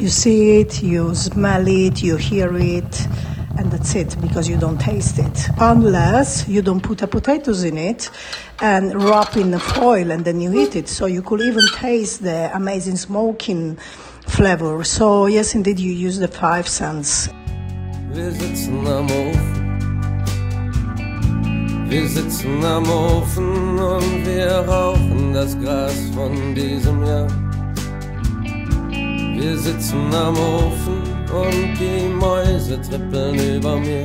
You see it, you smell it, you hear it, and that's it because you don't taste it. Unless you don't put a potatoes in it and wrap in the foil and then you eat it. So you could even taste the amazing smoking flavor. So yes, indeed, you use the five cents. Ofen. Wir sitzen am Ofen und wir rauchen das Gras von diesem Jahr. Wir sitzen am Ofen und die Mäuse trippeln über mir.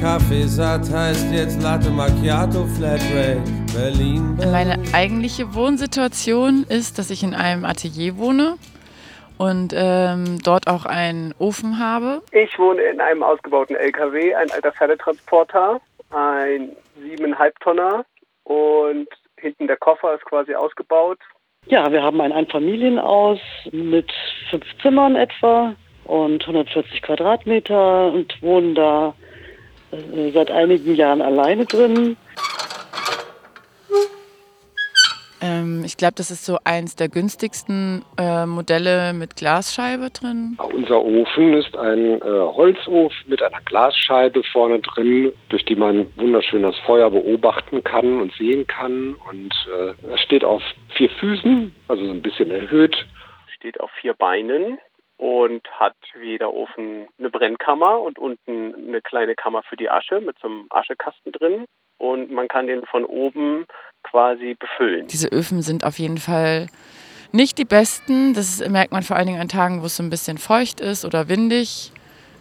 Kaffeesatt heißt jetzt Latte Macchiato Flatrate. Berlin, Berlin. Meine eigentliche Wohnsituation ist, dass ich in einem Atelier wohne und ähm, dort auch einen Ofen habe. Ich wohne in einem ausgebauten LKW, ein alter Pferdetransporter, ein siebeneinhalb Tonner und hinten der Koffer ist quasi ausgebaut. Ja, wir haben ein Einfamilienhaus mit fünf Zimmern etwa und 140 Quadratmeter und wohnen da äh, seit einigen Jahren alleine drin. Ähm, ich glaube, das ist so eins der günstigsten äh, Modelle mit Glasscheibe drin. Unser Ofen ist ein äh, Holzofen mit einer Glasscheibe vorne drin, durch die man wunderschön das Feuer beobachten kann und sehen kann. Und äh, es steht auf vier Füßen, also so ein bisschen erhöht. Steht auf vier Beinen und hat wie jeder Ofen eine Brennkammer und unten eine kleine Kammer für die Asche mit so einem Aschekasten drin. Und man kann den von oben quasi befüllen. Diese Öfen sind auf jeden Fall nicht die besten. Das merkt man vor allen Dingen an Tagen, wo es so ein bisschen feucht ist oder windig,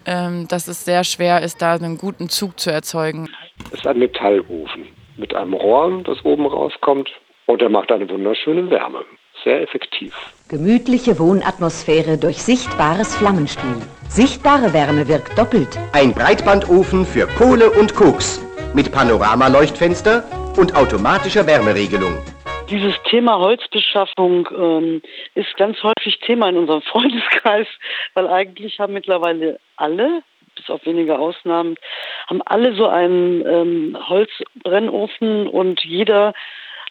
ähm, dass es sehr schwer ist, da einen guten Zug zu erzeugen. Es ist ein Metallofen mit einem Rohr, das oben rauskommt. Und er macht eine wunderschöne Wärme. Sehr effektiv. Gemütliche Wohnatmosphäre durch sichtbares Flammenspiel. Sichtbare Wärme wirkt doppelt. Ein Breitbandofen für Kohle und Koks mit Panoramaleuchtfenster und automatischer Wärmeregelung. Dieses Thema Holzbeschaffung ähm, ist ganz häufig Thema in unserem Freundeskreis, weil eigentlich haben mittlerweile alle, bis auf wenige Ausnahmen, haben alle so einen ähm, Holzbrennofen und jeder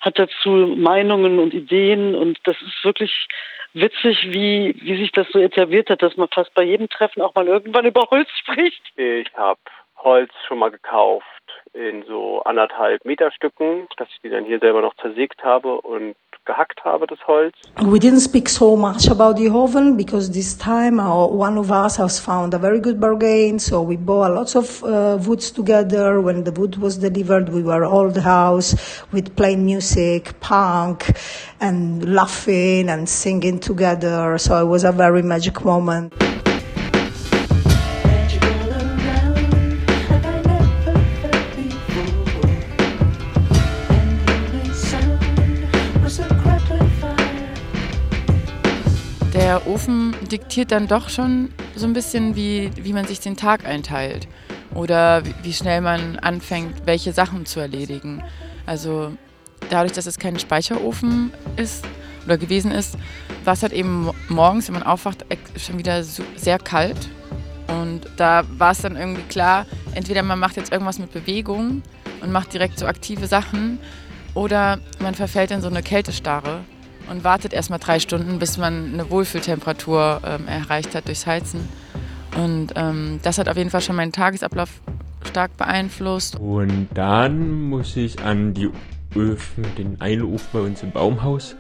hat dazu Meinungen und Ideen und das ist wirklich witzig, wie, wie sich das so etabliert hat, dass man fast bei jedem Treffen auch mal irgendwann über Holz spricht. Ich habe Holz schon mal gekauft in so anderthalb Meter Stücken, dass ich die dann hier selber noch zersägt habe und gehackt habe, das Holz. We didn't speak so much about the oven because this time our, one of us has found a very good bargain. So we bought lots of uh, woods together. When the wood was delivered, we were all the house with playing music, punk, and laughing and singing together. So it was a very magic moment. Der Ofen diktiert dann doch schon so ein bisschen, wie, wie man sich den Tag einteilt oder wie schnell man anfängt, welche Sachen zu erledigen. Also dadurch, dass es kein Speicherofen ist oder gewesen ist, war es halt eben morgens, wenn man aufwacht, schon wieder sehr kalt. Und da war es dann irgendwie klar, entweder man macht jetzt irgendwas mit Bewegung und macht direkt so aktive Sachen oder man verfällt in so eine Kältestarre und wartet erstmal drei Stunden, bis man eine Wohlfühltemperatur ähm, erreicht hat durchs Heizen. Und ähm, das hat auf jeden Fall schon meinen Tagesablauf stark beeinflusst. Und dann muss ich an die Öfen, den Eilofen bei uns im Baumhaus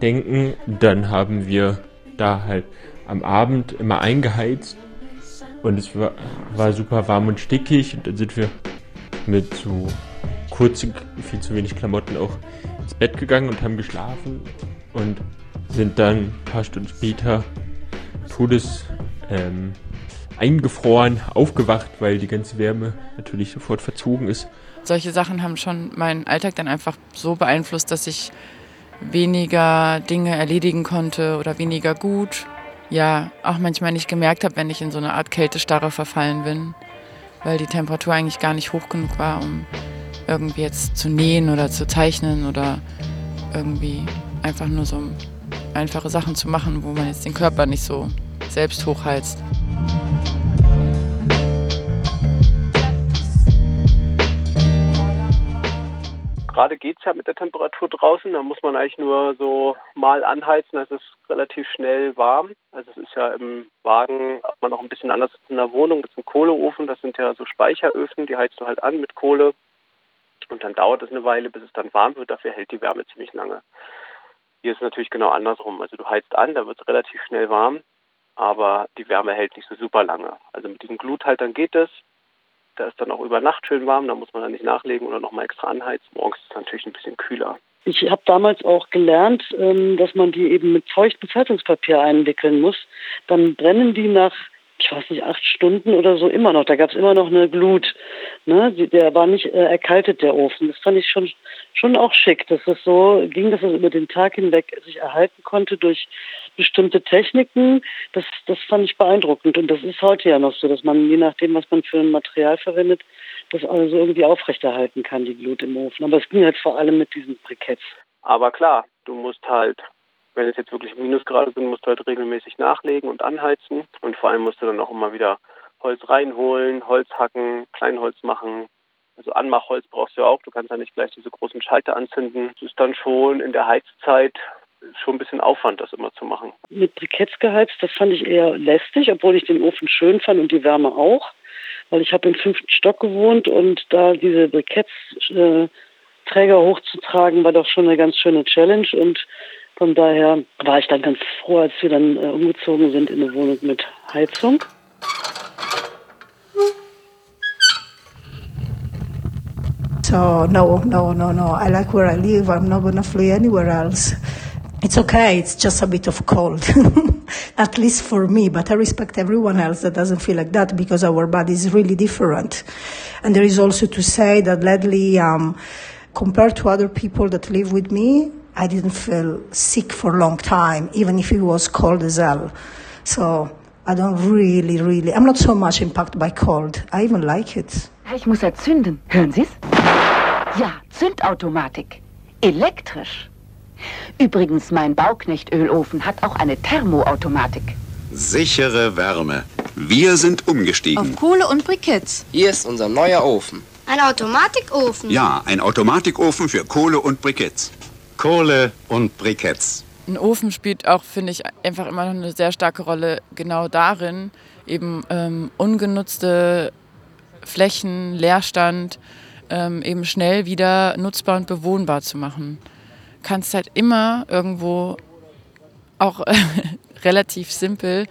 denken. Dann haben wir da halt am Abend immer eingeheizt und es war, war super warm und stickig und dann sind wir mit so kurzen, viel zu wenig Klamotten auch ins Bett gegangen und haben geschlafen und sind dann ein paar Stunden später todes ähm, eingefroren, aufgewacht, weil die ganze Wärme natürlich sofort verzogen ist. Solche Sachen haben schon meinen Alltag dann einfach so beeinflusst, dass ich weniger Dinge erledigen konnte oder weniger gut. Ja, auch manchmal nicht gemerkt habe, wenn ich in so eine Art Kältestarre verfallen bin, weil die Temperatur eigentlich gar nicht hoch genug war, um irgendwie jetzt zu nähen oder zu zeichnen oder irgendwie einfach nur so einfache Sachen zu machen, wo man jetzt den Körper nicht so selbst hochheizt. gerade geht es ja mit der Temperatur draußen. Da muss man eigentlich nur so mal anheizen, das ist relativ schnell warm. Also es ist ja im Wagen man noch ein bisschen anders als in der Wohnung. Das ist ein Kohleofen, das sind ja so Speicheröfen, die heizt du halt an mit Kohle. Und dann dauert es eine Weile, bis es dann warm wird. Dafür hält die Wärme ziemlich lange. Hier ist es natürlich genau andersrum. Also du heizt an, da wird es relativ schnell warm, aber die Wärme hält nicht so super lange. Also mit diesen Gluthaltern geht es. Da ist dann auch über Nacht schön warm, da muss man dann nicht nachlegen oder nochmal extra anheizen. Morgens ist es natürlich ein bisschen kühler. Ich habe damals auch gelernt, ähm, dass man die eben mit feuchtem Zeitungspapier einwickeln muss. Dann brennen die nach ich weiß nicht, acht Stunden oder so immer noch. Da gab es immer noch eine Glut. Ne? Der war nicht äh, erkaltet, der Ofen. Das fand ich schon, schon auch schick, dass es so ging, dass es über den Tag hinweg sich erhalten konnte durch bestimmte Techniken. Das, das fand ich beeindruckend. Und das ist heute ja noch so, dass man, je nachdem, was man für ein Material verwendet, das also irgendwie aufrechterhalten kann, die Glut im Ofen. Aber es ging halt vor allem mit diesen Briketts. Aber klar, du musst halt wenn es jetzt wirklich Minusgrade sind, musst du halt regelmäßig nachlegen und anheizen. Und vor allem musst du dann auch immer wieder Holz reinholen, Holz hacken, Kleinholz machen. Also Anmachholz brauchst du ja auch. Du kannst ja nicht gleich diese großen Schalter anzünden. Es ist dann schon in der Heizzeit schon ein bisschen Aufwand, das immer zu machen. Mit Briketts geheizt, das fand ich eher lästig, obwohl ich den Ofen schön fand und die Wärme auch. Weil ich habe im fünften Stock gewohnt und da diese Briketts äh, hochzutragen, war doch schon eine ganz schöne Challenge und von daher war ich dann ganz froh, als wir dann äh, umgezogen sind in eine Wohnung mit Heizung. So no, no, no, no. I like where I live. I'm not gonna flee anywhere else. It's okay. It's just a bit of cold, at least for me. But I respect everyone else that doesn't feel like that because our body is really different. And there is also to say that lately, um, compared to other people that live with me, I didn't feel sick for a long time, even if it was cold as hell. So I don't really, really, I'm not so much impacted by cold. I even like it. Ich muss erzünden. Hören Sie's? Ja, Zündautomatik. Elektrisch. Übrigens, mein Bauknechtölofen hat auch eine Thermoautomatik. Sichere Wärme. Wir sind umgestiegen. Auf Kohle und Briketts. Hier ist unser neuer Ofen. Ein Automatikofen? Ja, ein Automatikofen für Kohle und Briketts. Kohle und Briketts. Ein Ofen spielt auch, finde ich, einfach immer noch eine sehr starke Rolle genau darin, eben ähm, ungenutzte Flächen, Leerstand ähm, eben schnell wieder nutzbar und bewohnbar zu machen. Kannst halt immer irgendwo auch relativ simpel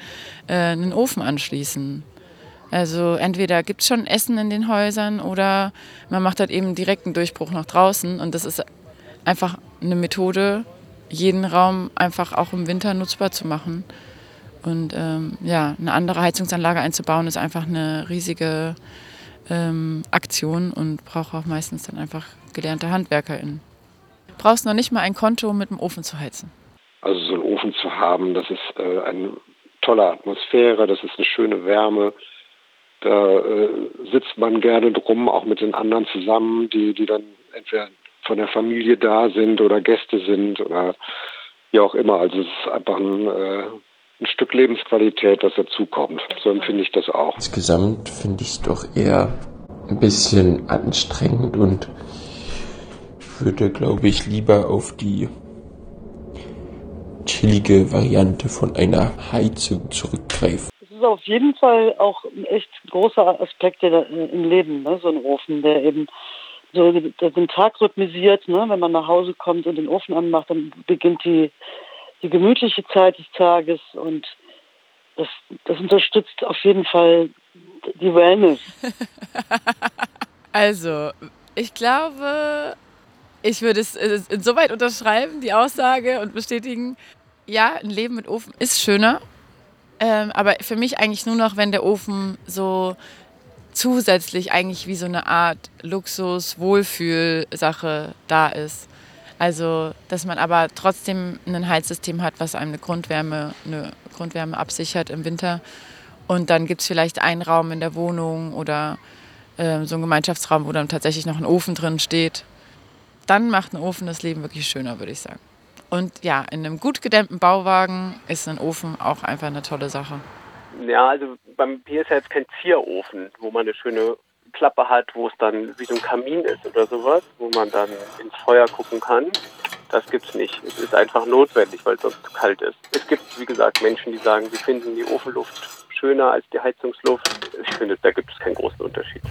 äh, einen Ofen anschließen. Also entweder gibt es schon Essen in den Häusern oder man macht halt eben direkt einen Durchbruch nach draußen und das ist einfach eine Methode, jeden Raum einfach auch im Winter nutzbar zu machen. Und ähm, ja, eine andere Heizungsanlage einzubauen, ist einfach eine riesige ähm, Aktion und braucht auch meistens dann einfach gelernte HandwerkerInnen. Du brauchst noch nicht mal ein Konto, um mit dem Ofen zu heizen. Also so einen Ofen zu haben, das ist äh, eine tolle Atmosphäre, das ist eine schöne Wärme. Da äh, sitzt man gerne drum, auch mit den anderen zusammen, die, die dann entweder von der Familie da sind oder Gäste sind oder wie auch immer. Also es ist einfach ein, äh, ein Stück Lebensqualität, das dazukommt. So empfinde ich das auch. Insgesamt finde ich es doch eher ein bisschen anstrengend und würde, glaube ich, lieber auf die chillige Variante von einer Heizung zurückgreifen. Das ist auf jeden Fall auch ein echt großer Aspekt im Leben, ne? so ein Ofen, der eben so den Tag rhythmisiert. Ne? Wenn man nach Hause kommt und den Ofen anmacht, dann beginnt die, die gemütliche Zeit des Tages und das, das unterstützt auf jeden Fall die Wellness. also, ich glaube, ich würde es insoweit unterschreiben, die Aussage und bestätigen, ja, ein Leben mit Ofen ist schöner. Ähm, aber für mich eigentlich nur noch, wenn der Ofen so zusätzlich eigentlich wie so eine Art Luxus-Wohlfühl-Sache da ist. Also, dass man aber trotzdem ein Heizsystem hat, was einem eine Grundwärme, eine Grundwärme absichert im Winter. Und dann gibt es vielleicht einen Raum in der Wohnung oder äh, so einen Gemeinschaftsraum, wo dann tatsächlich noch ein Ofen drin steht. Dann macht ein Ofen das Leben wirklich schöner, würde ich sagen. Und ja, in einem gut gedämmten Bauwagen ist ein Ofen auch einfach eine tolle Sache. Ja, also beim Bier ist ja jetzt kein Zierofen, wo man eine schöne Klappe hat, wo es dann wie so ein Kamin ist oder sowas, wo man dann ins Feuer gucken kann. Das gibt's nicht. Es ist einfach notwendig, weil es sonst zu kalt ist. Es gibt, wie gesagt, Menschen, die sagen, sie finden die Ofenluft schöner als die Heizungsluft. Ich finde, da gibt es keinen großen Unterschied.